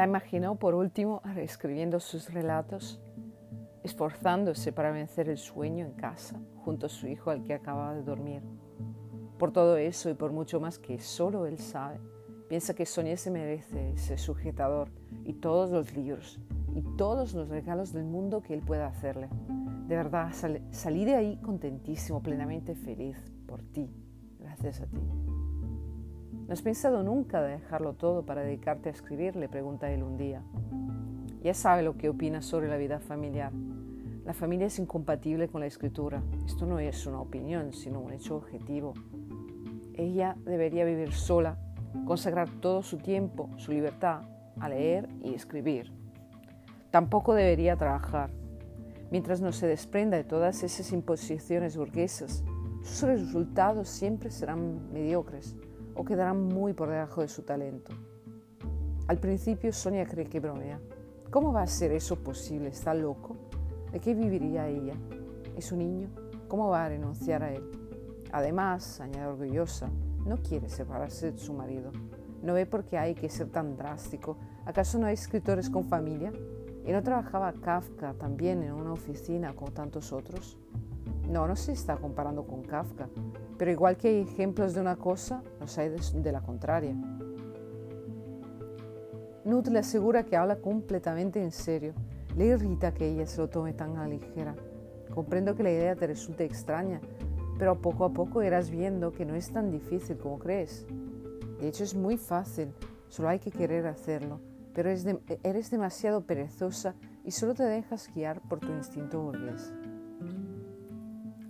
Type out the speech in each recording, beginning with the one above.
La imaginó por último reescribiendo sus relatos, esforzándose para vencer el sueño en casa junto a su hijo al que acababa de dormir. Por todo eso y por mucho más que solo él sabe, piensa que Sonia se merece ese sujetador y todos los libros y todos los regalos del mundo que él pueda hacerle. De verdad, salí de ahí contentísimo, plenamente feliz por ti, gracias a ti. ¿No has pensado nunca de dejarlo todo para dedicarte a escribir? Le pregunta él un día. Ya sabe lo que opina sobre la vida familiar. La familia es incompatible con la escritura. Esto no es una opinión, sino un hecho objetivo. Ella debería vivir sola, consagrar todo su tiempo, su libertad, a leer y escribir. Tampoco debería trabajar. Mientras no se desprenda de todas esas imposiciones burguesas, sus resultados siempre serán mediocres o quedarán muy por debajo de su talento. Al principio Sonia cree que bromea. ¿Cómo va a ser eso posible? ¿Está loco? ¿De qué viviría ella? ¿Es un niño? ¿Cómo va a renunciar a él? Además, añade orgullosa, no quiere separarse de su marido. ¿No ve por qué hay que ser tan drástico? ¿Acaso no hay escritores con familia? ¿Y no trabajaba Kafka también en una oficina como tantos otros? No, no se está comparando con Kafka, pero igual que hay ejemplos de una cosa, los hay de, la contraria. Nut le asegura que habla completamente en serio. Le irrita que ella se lo tome tan a ligera. Comprendo que la idea te resulte extraña, pero poco a poco irás viendo que no es tan difícil como crees. De hecho es muy fácil, solo hay que querer hacerlo, pero eres demasiado perezosa y solo te dejas guiar por tu instinto burgués.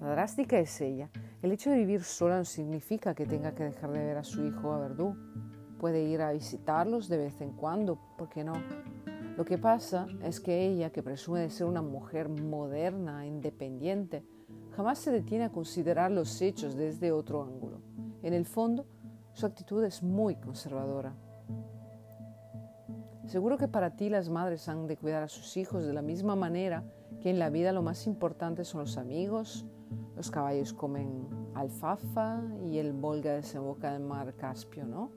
La drástica es ella, el hecho de vivir sola no significa que tenga que dejar de ver a su hijo a Verdú. Puede ir a visitarlos de vez en cuando, ¿por qué no? Lo que pasa es que ella, que presume de ser una mujer moderna, independiente, jamás se detiene a considerar los hechos desde otro ángulo. En el fondo, su actitud es muy conservadora. Seguro que para ti las madres han de cuidar a sus hijos de la misma manera que en la vida lo más importante son los amigos, los caballos comen alfafa y el Volga desemboca en el mar Caspio, ¿no?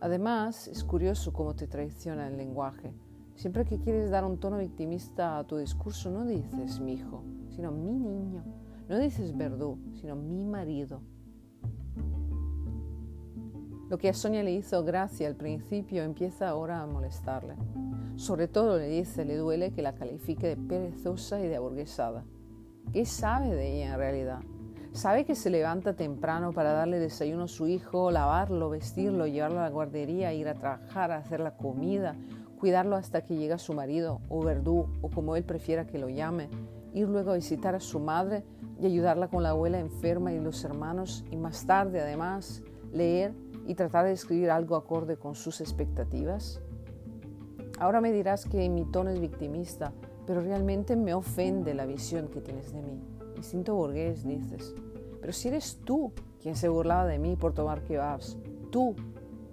Además, es curioso cómo te traiciona el lenguaje. Siempre que quieres dar un tono victimista a tu discurso, no dices mi hijo, sino mi niño. No dices verdú, sino mi marido. Lo que a Sonia le hizo gracia al principio empieza ahora a molestarle. Sobre todo le dice, le duele que la califique de perezosa y de aburguesada. ¿Qué sabe de ella en realidad? Sabe que se levanta temprano para darle desayuno a su hijo, lavarlo, vestirlo, llevarlo a la guardería, ir a trabajar, hacer la comida, cuidarlo hasta que llega su marido o verdú o como él prefiera que lo llame, ir luego a visitar a su madre y ayudarla con la abuela enferma y los hermanos y más tarde además leer y tratar de escribir algo acorde con sus expectativas? Ahora me dirás que mi tono es victimista, pero realmente me ofende la visión que tienes de mí. Instinto burgués, dices. Pero si eres tú quien se burlaba de mí por tomar kebabs, tú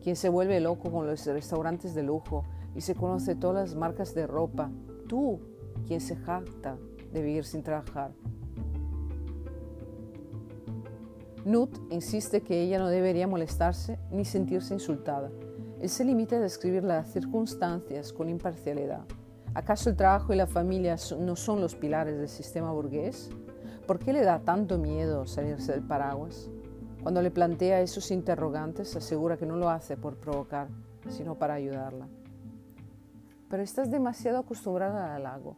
quien se vuelve loco con los restaurantes de lujo y se conoce todas las marcas de ropa, tú quien se jacta de vivir sin trabajar. Nut insiste que ella no debería molestarse ni sentirse insultada. Él se limita a describir las circunstancias con imparcialidad. ¿Acaso el trabajo y la familia no son los pilares del sistema burgués? ¿Por qué le da tanto miedo salirse del paraguas? Cuando le plantea esos interrogantes, asegura que no lo hace por provocar, sino para ayudarla. Pero estás demasiado acostumbrada al halago.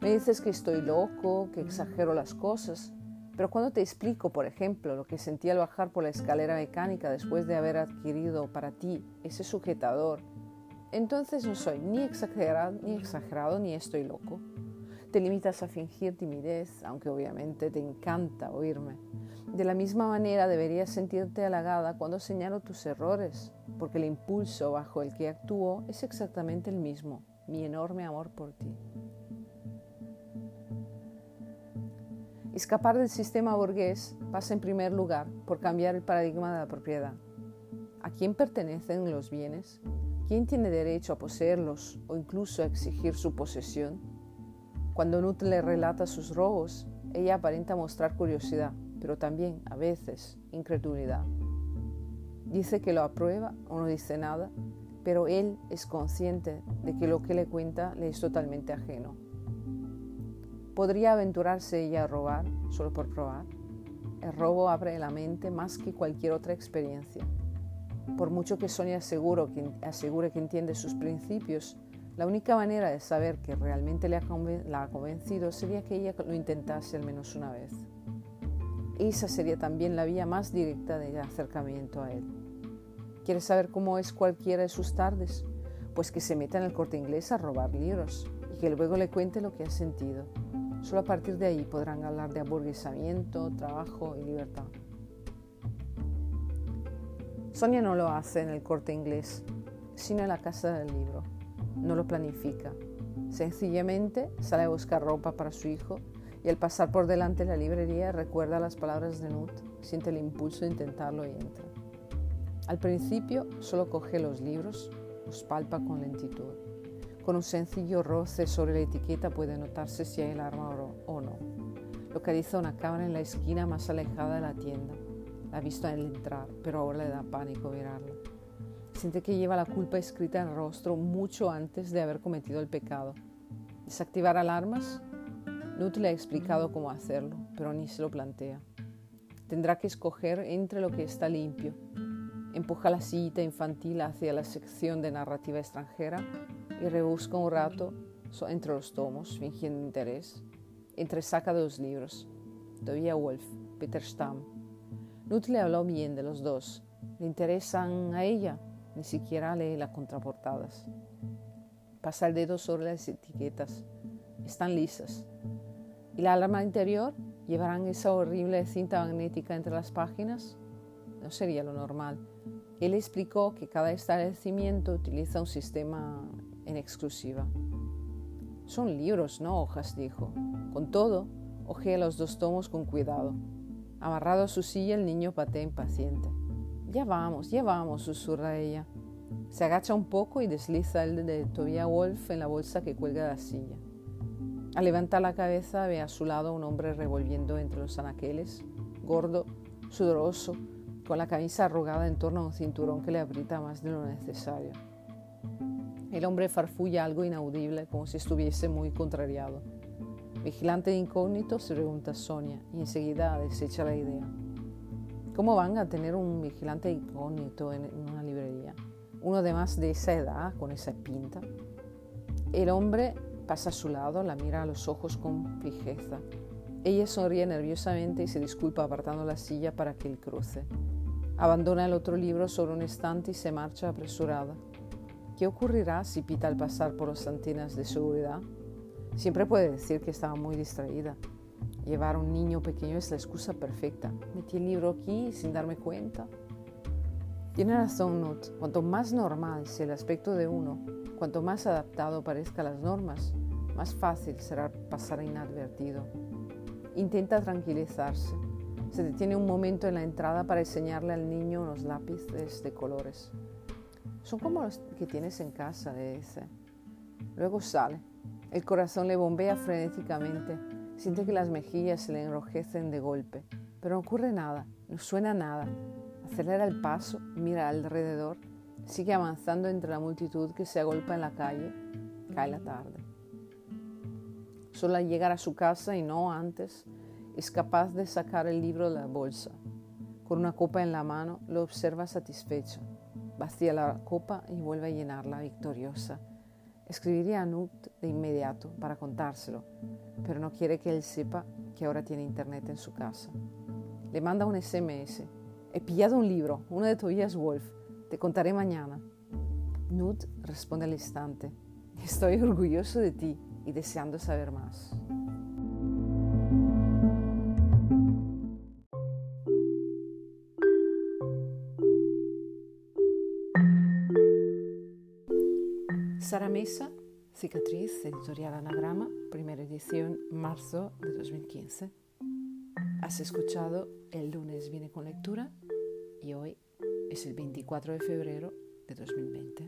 Me dices que estoy loco, que exagero las cosas, pero cuando te explico, por ejemplo, lo que sentí al bajar por la escalera mecánica después de haber adquirido para ti ese sujetador entonces no soy ni exagerado, ni exagerado ni estoy loco. Te limitas a fingir timidez, aunque obviamente te encanta oírme. De la misma manera deberías sentirte halagada cuando señalo tus errores, porque el impulso bajo el que actúo es exactamente el mismo, mi enorme amor por ti. Escapar del sistema burgués pasa en primer lugar por cambiar el paradigma de la propiedad. ¿A quién pertenecen los bienes? ¿Quién tiene derecho a poseerlos o incluso a exigir su posesión? Cuando Nut le relata sus robos, ella aparenta mostrar curiosidad, pero también, a veces, incredulidad. Dice que lo aprueba o no dice nada, pero él es consciente de que lo que le cuenta le es totalmente ajeno. ¿Podría aventurarse ella a robar solo por probar? El robo abre la mente más que cualquier otra experiencia. Por mucho que Sonia asegure que, asegure que entiende sus principios, la única manera de saber que realmente le la ha convencido sería que ella lo intentase al menos una vez. Esa sería también la vía más directa de acercamiento a él. ¿Quieres saber cómo es cualquiera de sus tardes? Pues que se meta en el corte inglés a robar libros y que luego le cuente lo que ha sentido. Solo a partir de ahí podrán hablar de aburguesamiento, trabajo y libertad. Sonia no lo hace en el corte inglés, sino en la casa del libro. No lo planifica. Sencillamente sale a buscar ropa para su hijo y al pasar por delante de la librería recuerda las palabras de Nut, siente el impulso de intentarlo y entra. Al principio solo coge los libros, los palpa con lentitud. Con un sencillo roce sobre la etiqueta puede notarse si hay el arma o no. Localiza una cámara en la esquina más alejada de la tienda. La ha visto al entrar, pero ahora le da pánico mirarla. Siente que lleva la culpa escrita en el rostro mucho antes de haber cometido el pecado. ¿Desactivar alarmas? Nut le ha explicado cómo hacerlo, pero ni se lo plantea. Tendrá que escoger entre lo que está limpio. Empuja la sillita infantil hacia la sección de narrativa extranjera y rebusca un rato entre los tomos, fingiendo interés. Entre saca dos libros, Tobia Wolf, Peter Stamm. Nut le habló bien de los dos. Le interesan a ella, ni siquiera lee las contraportadas. Pasa el dedo sobre las etiquetas. Están lisas, ¿Y la alarma interior? ¿Llevarán esa horrible cinta magnética entre las páginas? No sería lo normal. Él explicó que cada establecimiento utiliza un sistema en exclusiva. Son libros, no hojas, dijo. Con todo, ojea los dos tomos con cuidado. Amarrado a su silla, el niño patea impaciente. Ya vamos, ya vamos, susurra ella. Se agacha un poco y desliza el de Tobias Wolf en la bolsa que cuelga de la silla. Al levantar la cabeza ve a su lado un hombre revolviendo entre los anaqueles, gordo, sudoroso, con la camisa arrugada en torno a un cinturón que le aprieta más de lo necesario. El hombre farfulla algo inaudible como si estuviese muy contrariado. Vigilante de incógnito se pregunta Sonia y enseguida desecha la idea. ¿Cómo van a tener un vigilante incógnito en una librería? Uno de más de esa edad, con esa pinta. El hombre Pasa a su lado, la mira a los ojos con fijeza. Ella sonríe nerviosamente y se disculpa apartando la silla para que él cruce. Abandona el otro libro sobre un estante y se marcha apresurada. ¿Qué ocurrirá si pita al pasar por las antenas de seguridad? Siempre puede decir que estaba muy distraída. Llevar a un niño pequeño es la excusa perfecta. Metí el libro aquí sin darme cuenta. Tiene razón Nut. Cuanto más normal sea el aspecto de uno, cuanto más adaptado parezca a las normas, más fácil será pasar inadvertido. Intenta tranquilizarse. Se detiene un momento en la entrada para enseñarle al niño unos lápices de colores. Son como los que tienes en casa, le dice. Luego sale. El corazón le bombea frenéticamente. Siente que las mejillas se le enrojecen de golpe. Pero no ocurre nada, no suena nada. Acelera el paso, mira alrededor, sigue avanzando entre la multitud que se agolpa en la calle. Cae la tarde. Solo al llegar a su casa y no antes, es capaz de sacar el libro de la bolsa. Con una copa en la mano, lo observa satisfecho. Vacía la copa y vuelve a llenarla victoriosa. Escribiría a Nut de inmediato para contárselo, pero no quiere que él sepa que ahora tiene internet en su casa. Le manda un SMS He pillado un libro, uno de Tobias Wolf. Te contaré mañana. Nut responde al instante. Estoy orgulloso de ti y deseando saber más. Sara Mesa, Cicatriz, editorial Anagrama, primera edición, marzo de 2015. Has escuchado El lunes viene con lectura y hoy es el 24 de febrero de 2020.